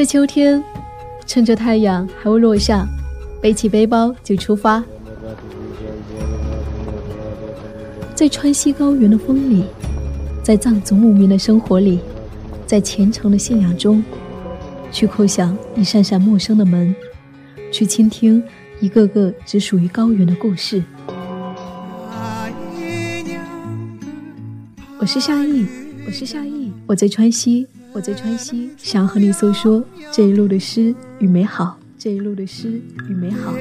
在秋天，趁着太阳还未落下，背起背包就出发。在川西高原的风里，在藏族牧民的生活里，在虔诚的信仰中，去叩响一扇扇陌生的门，去倾听一个个只属于高原的故事。我是夏意，我是夏意，我在川西。我在川西，想和你诉说这一路的诗与美好。这一路的诗与美好。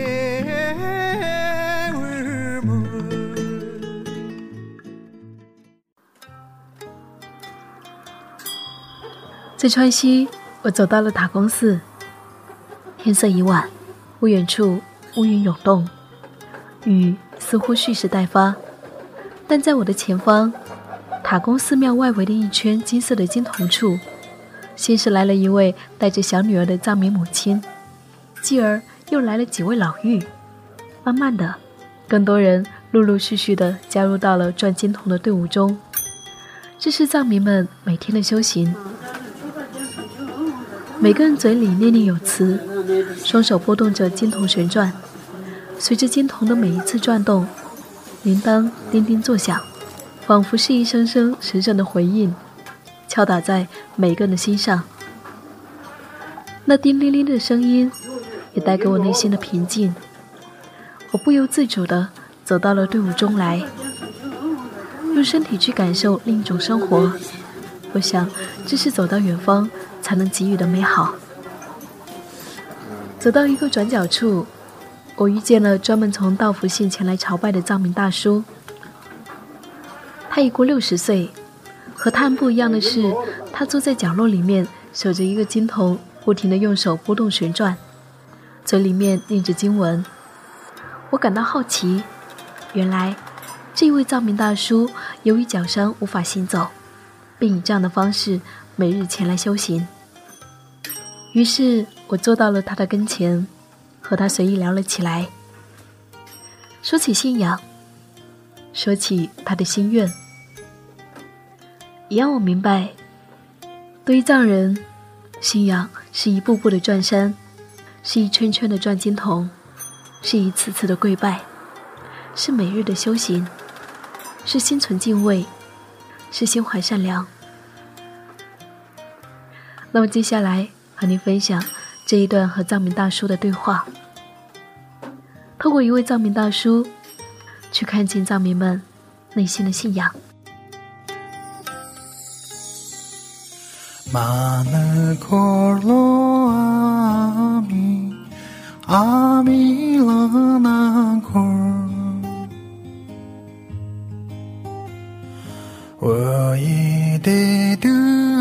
在川西，我走到了塔公寺。天色已晚，不远处乌云涌动，雨似乎蓄势待发。但在我的前方，塔公寺庙外围的一圈金色的金铜处。先是来了一位带着小女儿的藏民母亲，继而又来了几位老妪，慢慢的，更多人陆陆续续的加入到了转金铜的队伍中。这是藏民们每天的修行，每个人嘴里念念有词，双手拨动着金铜旋转，随着金铜的每一次转动，铃铛叮叮作响，仿佛是一声声神圣的回应。敲打在每个人的心上，那叮铃铃的声音也带给我内心的平静。我不由自主地走到了队伍中来，用身体去感受另一种生活。我想，这是走到远方才能给予的美好。走到一个转角处，我遇见了专门从道福县前来朝拜的藏民大叔，他已过六十岁。和他们不一样的是，他坐在角落里面，守着一个金铜，不停地用手拨动旋转，嘴里面念着经文。我感到好奇，原来这位藏民大叔由于脚伤无法行走，并以这样的方式每日前来修行。于是我坐到了他的跟前，和他随意聊了起来，说起信仰，说起他的心愿。也让我明白，对于藏人，信仰是一步步的转山，是一圈圈的转金铜，是一次次的跪拜，是每日的修行，是心存敬畏，是心怀善良。那么接下来和您分享这一段和藏民大叔的对话，透过一位藏民大叔，去看见藏民们内心的信仰。马勒科罗阿弥阿弥拉那科，我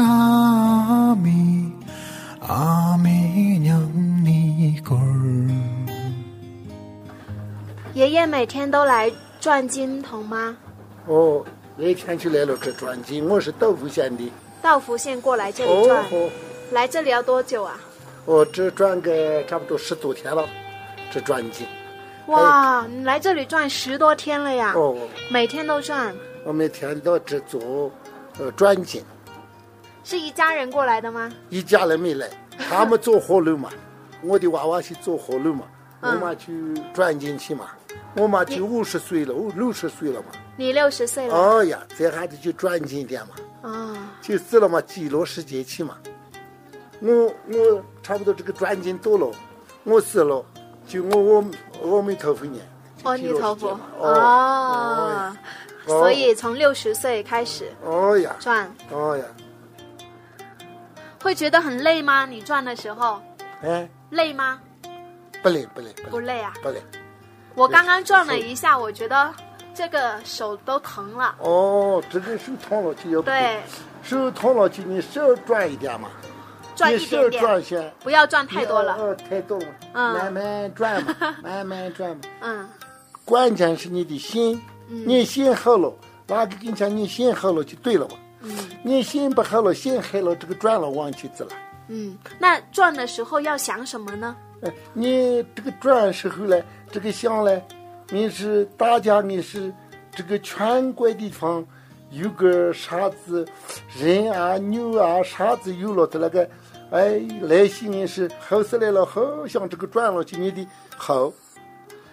阿弥阿弥娘。爷爷每天都来转金铜吗？哦，那天就来了这转金，我是豆腐县的。道福县过来这里转，来这里要多久啊？我只转个差不多十多天了，只转进。哇，你来这里转十多天了呀？哦，每天都转。我每天都只做，呃，转进。是一家人过来的吗？一家人没来，他们坐火路嘛，我的娃娃去坐火路嘛，我妈去转进去嘛。我妈就五十岁了，我六十岁了嘛。你六十岁了。哦呀，这孩子就转进点嘛。啊，就死了嘛，记录时间去嘛。我我差不多这个转经多了，我死了，就我我阿弥陀佛念。阿弥陀佛。哦。所以从六十岁开始。哦呀。转。哦呀。会觉得很累吗？你转的时候？哎。累吗？不累不累不累啊。不累。我刚刚转了一下，我觉得。这个手都疼了。哦，这个手疼了就要对，手疼了就你少转一点嘛，转一点点，转些，不要转太多了，哦，太多了，嗯，慢慢转嘛，慢慢转嘛，嗯，关键是你的心，你心好了，哪个跟你讲你心好了就对了嘛，嗯，你心不好了，心黑了，这个转了往起走了，嗯，那转的时候要想什么呢？你这个转时候呢，这个想呢。你是大家，你是这个全国地方，有个啥子人啊、牛啊、啥子有了的那个，哎，来些你是好事来了，好像这个转了去你的好，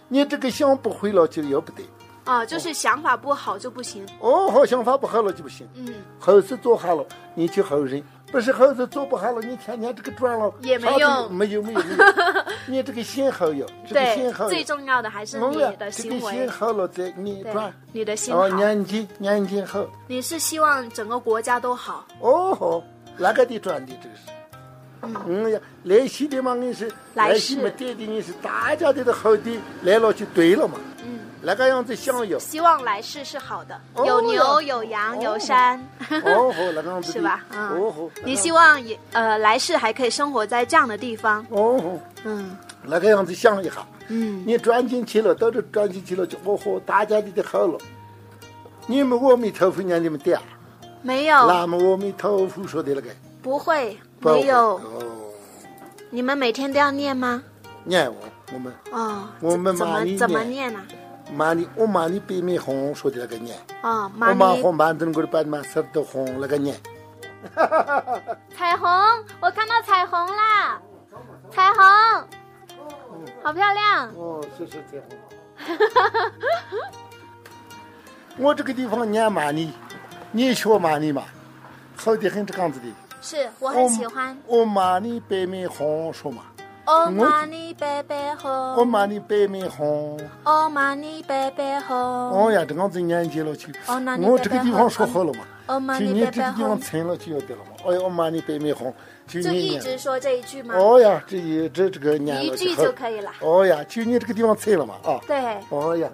你这个想不回了就要不得。啊，就是想法不好就不行。哦，好想法不好了就不行。嗯，好事做好了，你就好人；不是好事做不好了，你天天这个转了也没用没有没有没有。你这个心好有，这个心好对，最重要的还是你的这个行为心。好了，再你转。，你的心好哦，，眼睛眼睛好。你是希望整个国家都好。哦吼，那个得转的这个是。嗯呀，来西的嘛，你是来来西世没对的，你是大家的都好的来了就对了嘛。嗯，那个样子想要。希望来世是好的，哦有牛有羊哦有山。哦吼，那个样子是吧？嗯，哦吼，你希望也呃来世还可以生活在这样的地方。哦吼，嗯那个样子想一下。嗯，你转进去了，到这转进去了，就哦吼，大家的都好了。你们阿弥陀佛念你们的啊？没有，那么阿弥陀佛说的那个。不会，没有。哦，你们每天都要念吗？念我我们哦，我们怎么怎么念念呢？骂你，我骂你北面红说的那个念。哦，我妈咪骂红板凳个板嘛，色都红那个念。彩虹，我看到彩虹啦！彩虹，好漂亮。哦，是是彩虹。我这个地方念骂你，你学玛尼嘛，好的很这样子的。是我很喜欢。我骂你北面红说嘛，哦，妈尼贝贝红，我骂你北面红。哦，妈你贝贝红，哦呀，这样子年纪了我这个地方说好了嘛，这个地方了就要得了嘛。哎呀，我骂你北面红，就就一。直说这一句吗？哦呀，这一这这个念一句就可以了。哦呀，就你这个地方成了嘛啊。对，哦呀，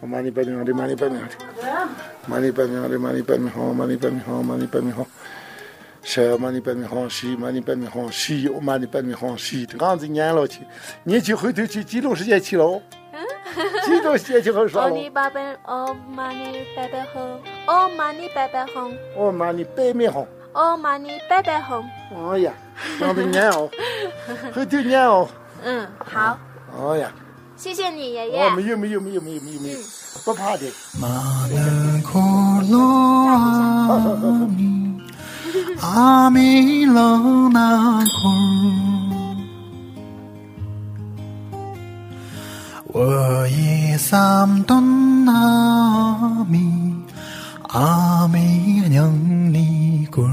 我骂你白面好的，骂你白面好的，骂你白面好的，骂你白面好，骂你白面好，骂你白面好。是骂你白面好，是骂你白面好，是我骂你白面好，是这样子念了去，你去回头去记录时间去了哦，记录时间去好说哦 妈你贝贝红，哦妈你贝贝红。哦妈你贝贝红。哎呀，这样子念哦，回头念哦。嗯，好，哎呀，谢谢你爷爷哦，。没有没有没有没有没有没有，不怕的。阿弥勒那空，我以三顿阿弥，阿弥娘尼滚。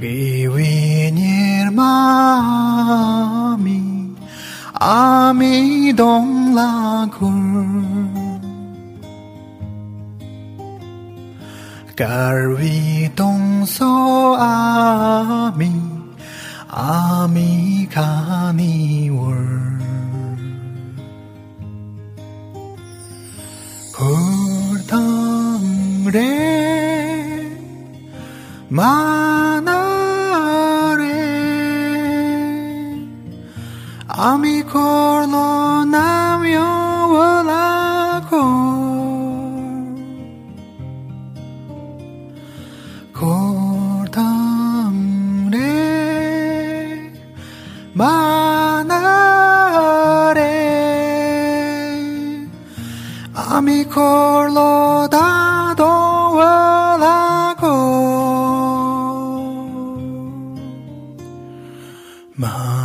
给为你妈咪，阿弥东拉坤。 깔위 동서 아미 아미 가니월. 홀담레 마 離れ amikorlo dado alago. Ma